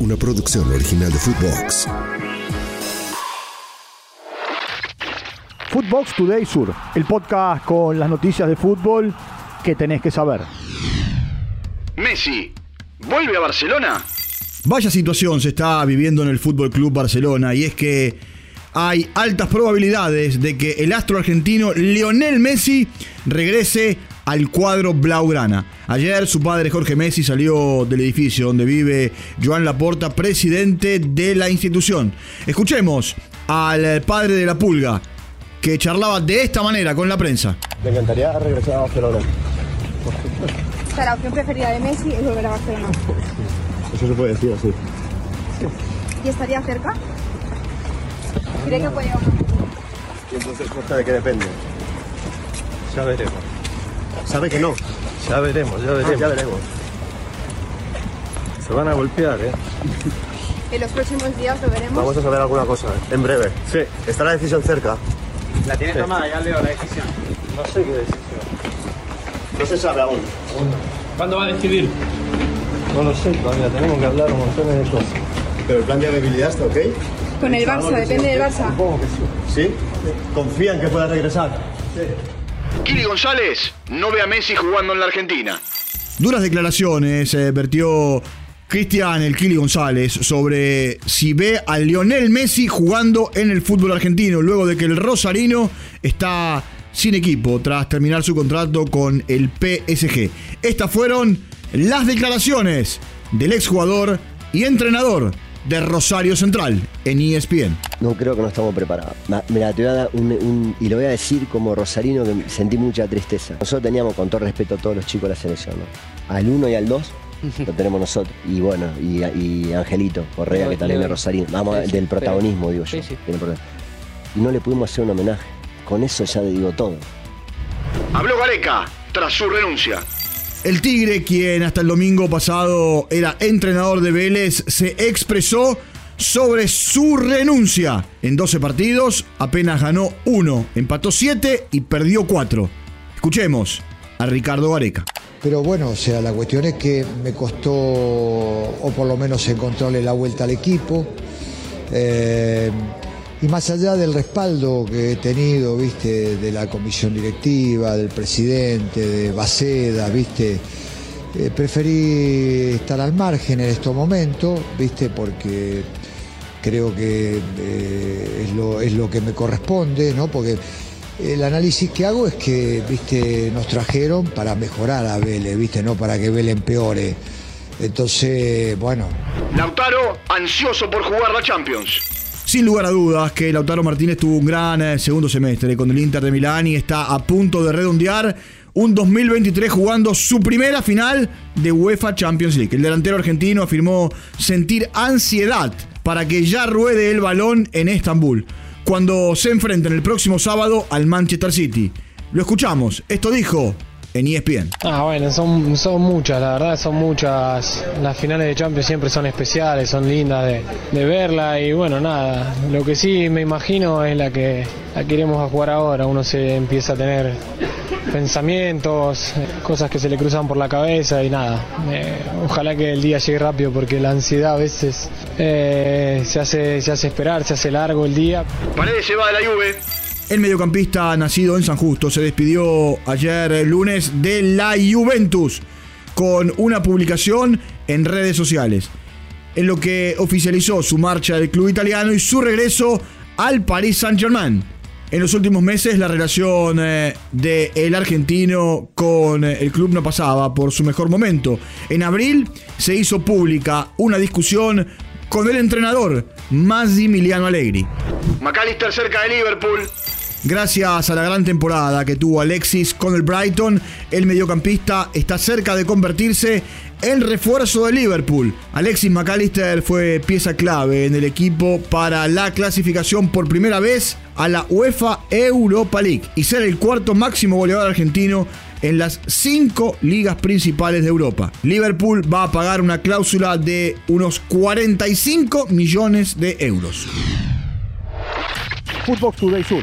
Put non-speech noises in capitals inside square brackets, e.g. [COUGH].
una producción original de Footbox. Footbox Today Sur, el podcast con las noticias de fútbol que tenés que saber. Messi, ¿vuelve a Barcelona? Vaya situación se está viviendo en el Fútbol Club Barcelona y es que hay altas probabilidades de que el astro argentino Lionel Messi regrese al cuadro Blaugrana. Ayer su padre Jorge Messi salió del edificio donde vive Joan Laporta, presidente de la institución. Escuchemos al padre de la Pulga, que charlaba de esta manera con la prensa. Me encantaría regresar a Barcelona. O sea, la opción preferida de Messi es volver a Barcelona. Eso se puede decir así. ¿Y estaría cerca? ¿Cree que puede llegar? Y entonces, ¿costa de qué depende? Ya veremos. Sabe que no. Ya veremos, ya Ah, veremos. ya veremos. Se van a golpear, ¿eh? En los próximos días lo veremos. Vamos a saber alguna cosa, ¿eh? en breve. Sí. Está la decisión cerca. La tiene tomada, ya leo la decisión. No sé qué decisión. No se sabe aún. ¿Cuándo va a decidir? No lo sé todavía, tenemos que hablar un montón de cosas. Pero el plan de viabilidad está ok. Con el Barça, depende del Barça. Supongo que sí. ¿Sí? ¿Confían que pueda regresar? Kili González no ve a Messi jugando en la Argentina. Duras declaraciones eh, vertió Cristian El Kili González sobre si ve a Lionel Messi jugando en el fútbol argentino, luego de que el Rosarino está sin equipo tras terminar su contrato con el PSG. Estas fueron las declaraciones del exjugador y entrenador de Rosario Central en ESPN. No creo que no estamos preparados. Mira, te voy a dar un, un- y lo voy a decir como rosarino que sentí mucha tristeza. Nosotros teníamos, con todo respeto a todos los chicos de la selección, ¿no? Al 1 y al 2 [LAUGHS] lo tenemos nosotros. Y bueno, y, y Angelito Correa, que también es rosarino. Vamos, Sí, del protagonismo, digo yo. Sí. Y no le pudimos hacer un homenaje. Con eso ya le digo todo. Habló Gareca tras su renuncia. El Tigre, quien hasta el domingo pasado era entrenador de Vélez, se expresó sobre su renuncia. En 12 partidos apenas ganó uno, empató 7 y perdió 4. Escuchemos a Ricardo Gareca. Pero bueno, o sea, la cuestión es que me costó, o por lo menos encontrarle la vuelta al equipo. Eh, y más allá del respaldo que he tenido, viste, de la comisión directiva, del presidente, de Baceda, viste, eh, preferí estar al margen en estos momentos, viste, porque creo que eh, es, lo, es lo que me corresponde, ¿no? Porque el análisis que hago es que, viste, nos trajeron para mejorar a Vélez, viste, no para que Vélez empeore. Entonces, bueno, Lautaro ansioso por jugar la Champions. Sin lugar a dudas que Lautaro Martínez tuvo un gran eh, segundo semestre con el Inter de Milán y está a punto de redondear un 2023 jugando su primera final de UEFA Champions League. El delantero argentino afirmó sentir ansiedad para que ya ruede el balón en Estambul cuando se enfrenten el próximo sábado al Manchester City. Lo escuchamos, esto dijo en ESPN. Ah, bueno, son, son muchas, la verdad son muchas. Las finales de Champions siempre son especiales, son lindas de, de verla y bueno, nada. Lo que sí me imagino es la que la que iremos a jugar ahora. Uno se empieza a tener pensamientos, cosas que se le cruzan por la cabeza y nada. Eh, ojalá que el día llegue rápido porque la ansiedad a veces eh, se, hace, se hace esperar, se hace largo el día. Paredes se va de la Juve. El mediocampista nacido en San Justo se despidió ayer eh, lunes de la Juventus con una publicación en redes sociales, en lo que oficializó su marcha del club italiano y su regreso al Paris Saint-Germain. En los últimos meses la relación del argentino con eh, el club no pasaba por su mejor momento. En abril se hizo pública una discusión con el entrenador Massimiliano Allegri. McAllister cerca de Liverpool. Gracias a la gran temporada que tuvo Alexis con el Brighton, el mediocampista está cerca de convertirse en refuerzo de Liverpool. Alexis McAllister fue pieza clave en el equipo para la clasificación por primera vez a la UEFA Europa League y ser el cuarto máximo goleador argentino en las cinco ligas principales de Europa. Liverpool va a pagar una cláusula de unos 45 millones de euros. Footbox Today Sur.